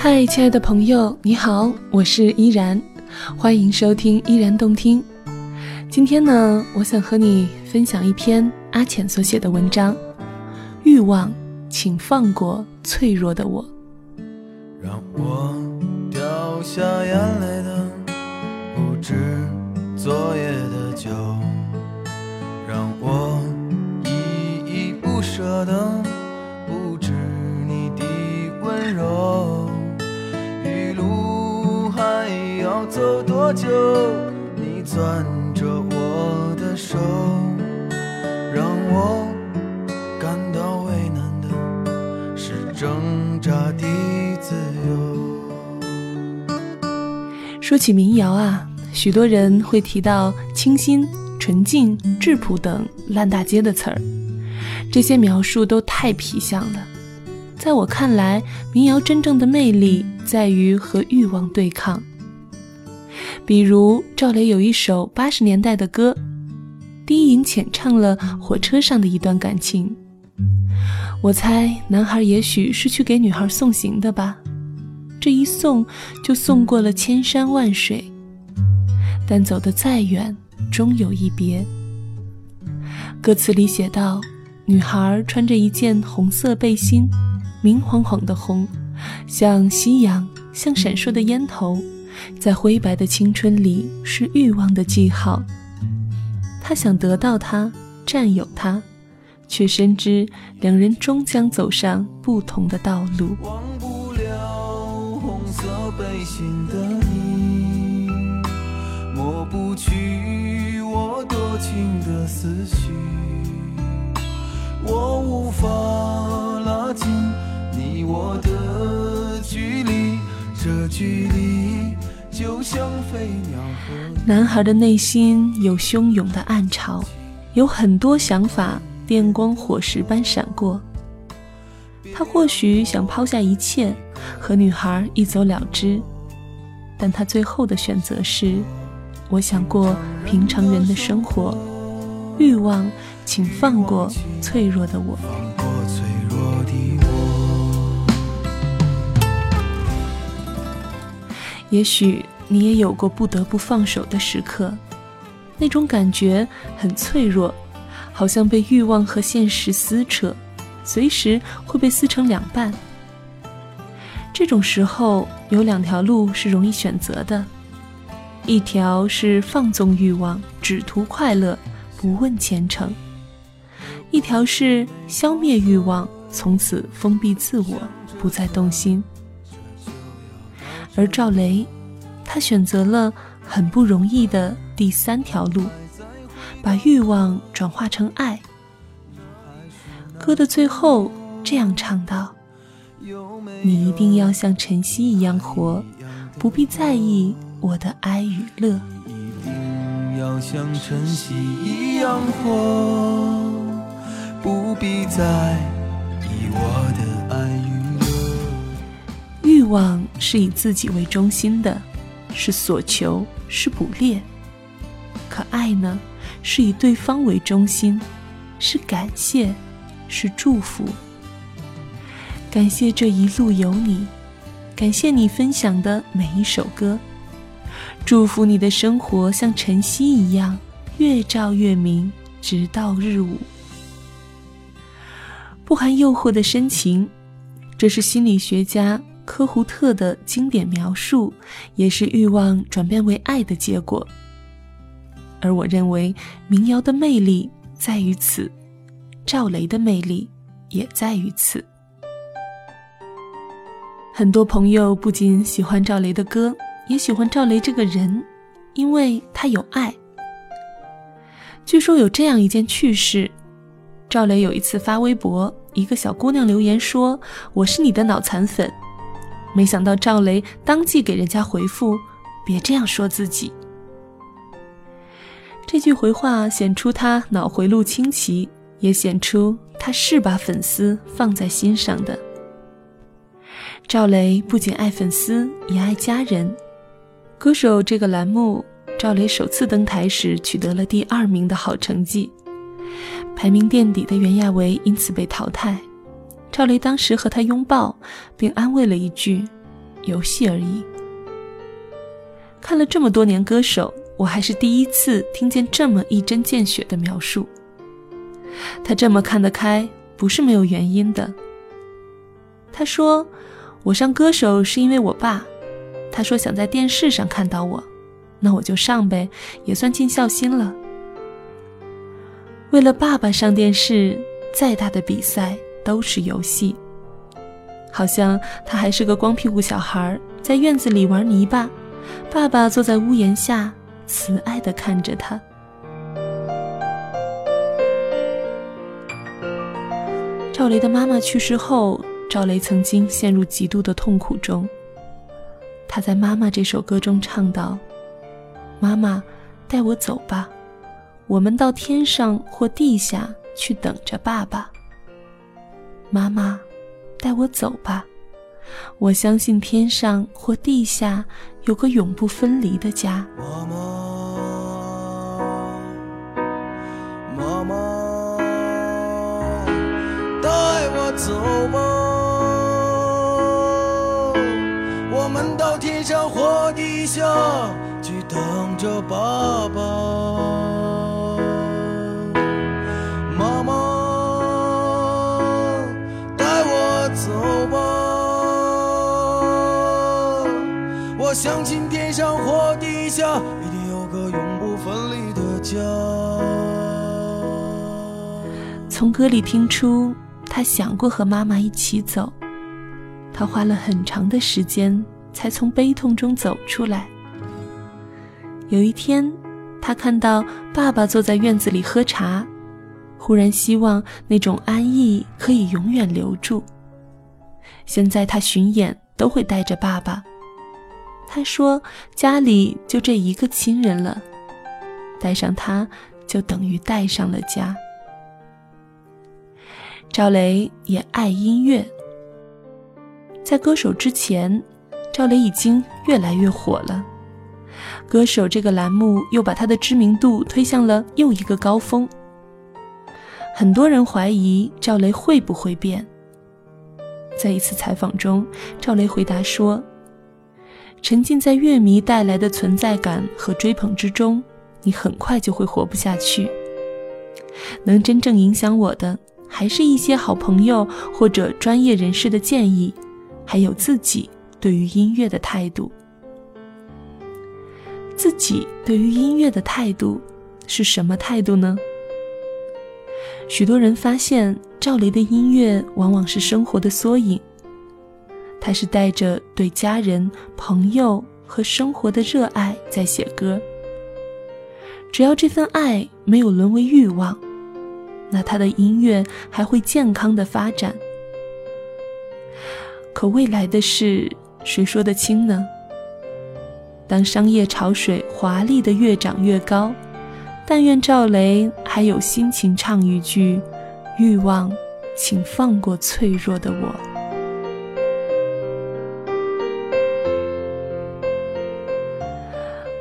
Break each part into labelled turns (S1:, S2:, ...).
S1: 嗨，亲爱的朋友，你好，我是依然，欢迎收听依然动听。今天呢，我想和你分享一篇阿浅所写的文章。欲望，请放过脆弱的我。
S2: 让我掉下眼泪的不止昨夜的酒，
S1: 起民谣啊，许多人会提到清新、纯净、质朴等烂大街的词儿，这些描述都太皮相了。在我看来，民谣真正的魅力在于和欲望对抗。比如赵雷有一首八十年代的歌，低吟浅唱了火车上的一段感情。我猜男孩也许是去给女孩送行的吧。这一送就送过了千山万水，但走得再远，终有一别。歌词里写道：女孩穿着一件红色背心，明晃晃的红，像夕阳，像闪烁的烟头，在灰白的青春里是欲望的记号。她想得到他，占有他，却深知两人终将走上不同的道路。
S2: 忘不了红色背心的你，抹不去我多情的思绪，我无法拉近你我的距离，这距离就像飞鸟和
S1: 男孩的内心有汹涌的暗潮，有很多想法电光火石般闪过。他或许想抛下一切，和女孩一走了之，但他最后的选择是：我想过平常人的生活。欲望，请放过脆弱的我。也许你也有过不得不放手的时刻，那种感觉很脆弱，好像被欲望和现实撕扯，随时会被撕成两半。这种时候有两条路是容易选择的，一条是放纵欲望，只图快乐，不问前程；一条是消灭欲望，从此封闭自我，不再动心。而赵雷，他选择了很不容易的第三条路，把欲望转化成爱。歌的最后这样唱道：“你一定要像晨曦一样活，不必在意我的哀与乐。
S2: 一定要像晨曦一样活，不必在意我的爱与乐。
S1: 欲望是以自己为中心的，是所求，是捕猎；可爱呢，是以对方为中心，是感谢，是祝福。感谢这一路有你，感谢你分享的每一首歌，祝福你的生活像晨曦一样越照越明，直到日午。不含诱惑的深情，这是心理学家科胡特的经典描述，也是欲望转变为爱的结果。而我认为民谣的魅力在于此，赵雷的魅力也在于此。很多朋友不仅喜欢赵雷的歌，也喜欢赵雷这个人，因为他有爱。据说有这样一件趣事：赵雷有一次发微博，一个小姑娘留言说：“我是你的脑残粉。”没想到赵雷当即给人家回复：“别这样说自己。”这句回话显出他脑回路清奇，也显出他是把粉丝放在心上的。赵雷不仅爱粉丝，也爱家人。歌手这个栏目，赵雷首次登台时取得了第二名的好成绩，排名垫底的袁娅维因此被淘汰。赵雷当时和他拥抱，并安慰了一句：“游戏而已。看了这么多年歌手，我还是第一次听见这么一针见血的描述。他这么看得开，不是没有原因的。他说：“我上歌手是因为我爸，他说想在电视上看到我，那我就上呗，也算尽孝心了。”为了爸爸上电视，再大的比赛都是游戏。好像他还是个光屁股小孩，在院子里玩泥巴，爸爸坐在屋檐下，慈爱地看着他。赵雷的妈妈去世后，赵雷曾经陷入极度的痛苦中。他在《妈妈》这首歌中唱道：“妈妈，带我走吧。”我们到天上或地下去等着爸爸。妈妈，带我走吧。我相信天上或地下有个永不分离的家。
S2: 妈妈，妈妈，带我走吧。去等着爸爸。我相信天上或地下一定有个永不分离的家。
S1: 从歌里听出，他想过和妈妈一起走，他花了很长的时间才从悲痛中走出来。有一天，他看到爸爸坐在院子里喝茶，忽然希望那种安逸可以永远留住。现在他巡演都会带着爸爸。他说：“家里就这一个亲人了，带上他，就等于带上了家。”赵雷也爱音乐，在歌手之前，赵雷已经越来越火了。歌手这个栏目又把他的知名度推向了又一个高峰。很多人怀疑赵雷会不会变。在一次采访中，赵雷回答说。沉浸在乐迷带来的存在感和追捧之中，你很快就会活不下去。能真正影响我的，还是一些好朋友或者专业人士的建议，还有自己对于音乐的态度。自己对于音乐的态度是什么态度呢？许多人发现，赵雷的音乐往往是生活的缩影。他是带着对家人、朋友和生活的热爱在写歌。只要这份爱没有沦为欲望，那他的音乐还会健康的发展。可未来的事，谁说得清呢？当商业潮水华丽的越涨越高，但愿赵雷还有心情唱一句：“欲望，请放过脆弱的我。”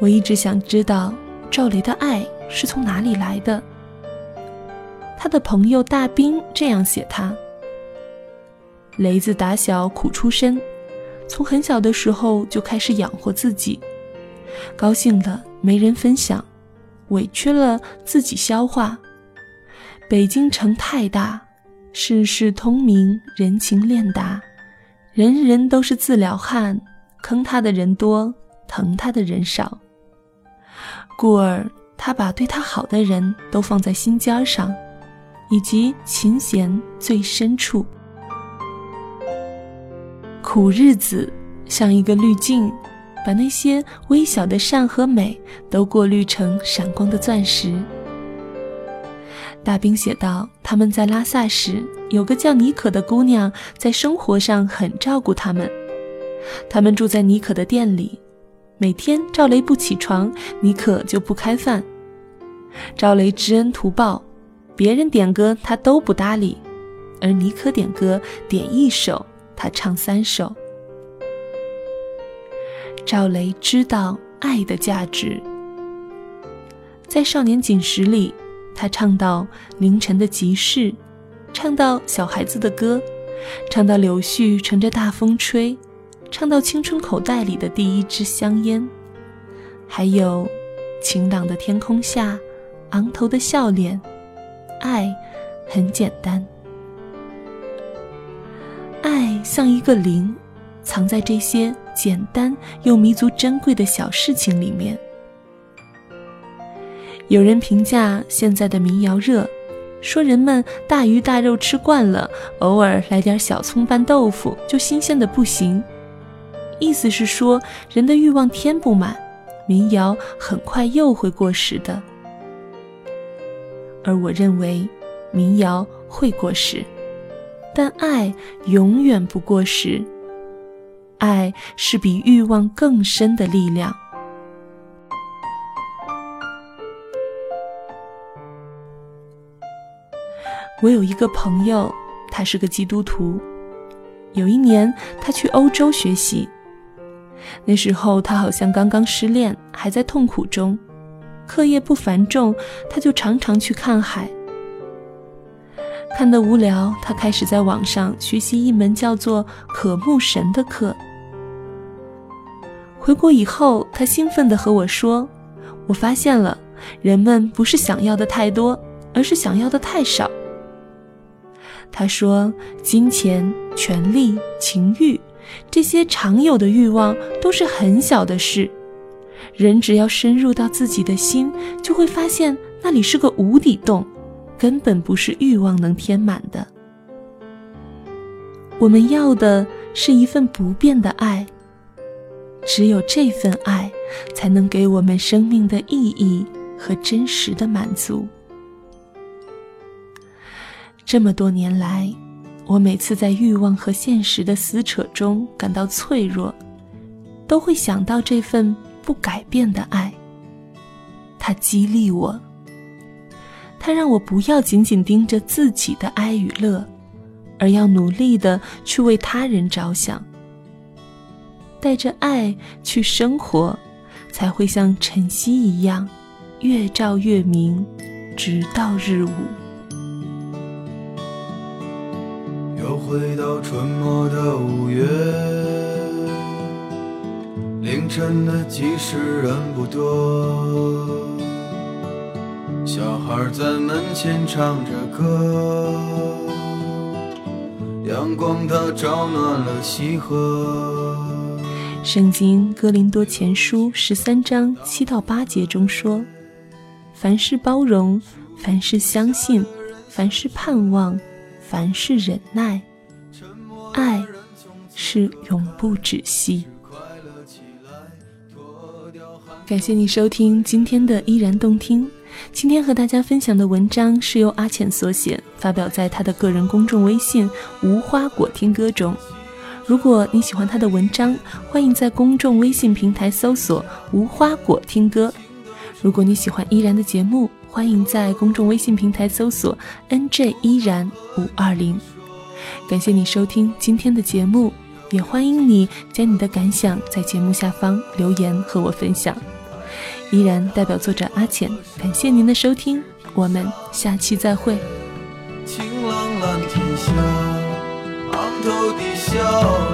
S1: 我一直想知道赵雷的爱是从哪里来的。他的朋友大兵这样写他：雷子打小苦出身，从很小的时候就开始养活自己，高兴了没人分享，委屈了自己消化。北京城太大，世事通明，人情练达，人人都是自了汉，坑他的人多，疼他的人少。故而，他把对他好的人都放在心尖上，以及琴弦最深处。苦日子像一个滤镜，把那些微小的善和美都过滤成闪光的钻石。大兵写道：“他们在拉萨时，有个叫妮可的姑娘，在生活上很照顾他们。他们住在妮可的店里。”每天赵雷不起床，妮可就不开饭。赵雷知恩图报，别人点歌他都不搭理，而妮可点歌点一首，他唱三首。赵雷知道爱的价值，在《少年锦时》里，他唱到凌晨的集市，唱到小孩子的歌，唱到柳絮乘着大风吹。唱到青春口袋里的第一支香烟，还有晴朗的天空下，昂头的笑脸。爱很简单，爱像一个零，藏在这些简单又弥足珍贵的小事情里面。有人评价现在的民谣热。说人们大鱼大肉吃惯了，偶尔来点小葱拌豆腐就新鲜的不行。意思是说，人的欲望填不满，民谣很快又会过时的。而我认为，民谣会过时，但爱永远不过时。爱是比欲望更深的力量。我有一个朋友，他是个基督徒。有一年，他去欧洲学习，那时候他好像刚刚失恋，还在痛苦中，课业不繁重，他就常常去看海。看得无聊，他开始在网上学习一门叫做“渴慕神”的课。回国以后，他兴奋地和我说：“我发现了，人们不是想要的太多，而是想要的太少。”他说：“金钱、权力、情欲，这些常有的欲望都是很小的事。人只要深入到自己的心，就会发现那里是个无底洞，根本不是欲望能填满的。我们要的是一份不变的爱，只有这份爱，才能给我们生命的意义和真实的满足。”这么多年来，我每次在欲望和现实的撕扯中感到脆弱，都会想到这份不改变的爱。它激励我，它让我不要仅仅盯着自己的哀与乐，而要努力的去为他人着想。带着爱去生活，才会像晨曦一样，越照越明，直到日午。
S2: 又回到春末的五月，凌晨的集市人不多，小孩在门前唱着歌，阳光它照暖了溪河。
S1: 圣经哥林多前书十三章七到八节中说：“凡事包容，凡事相信，凡事盼望。”凡事忍耐，爱是永不止息。感谢你收听今天的依然动听。今天和大家分享的文章是由阿浅所写，发表在他的个人公众微信“无花果听歌”中。如果你喜欢他的文章，欢迎在公众微信平台搜索“无花果听歌”。如果你喜欢依然的节目，欢迎在公众微信平台搜索 “nj 依然五二零”。感谢你收听今天的节目，也欢迎你将你的感想在节目下方留言和我分享。依然代表作者阿浅，感谢您的收听，我们下期再会。
S2: 晴朗蓝天下，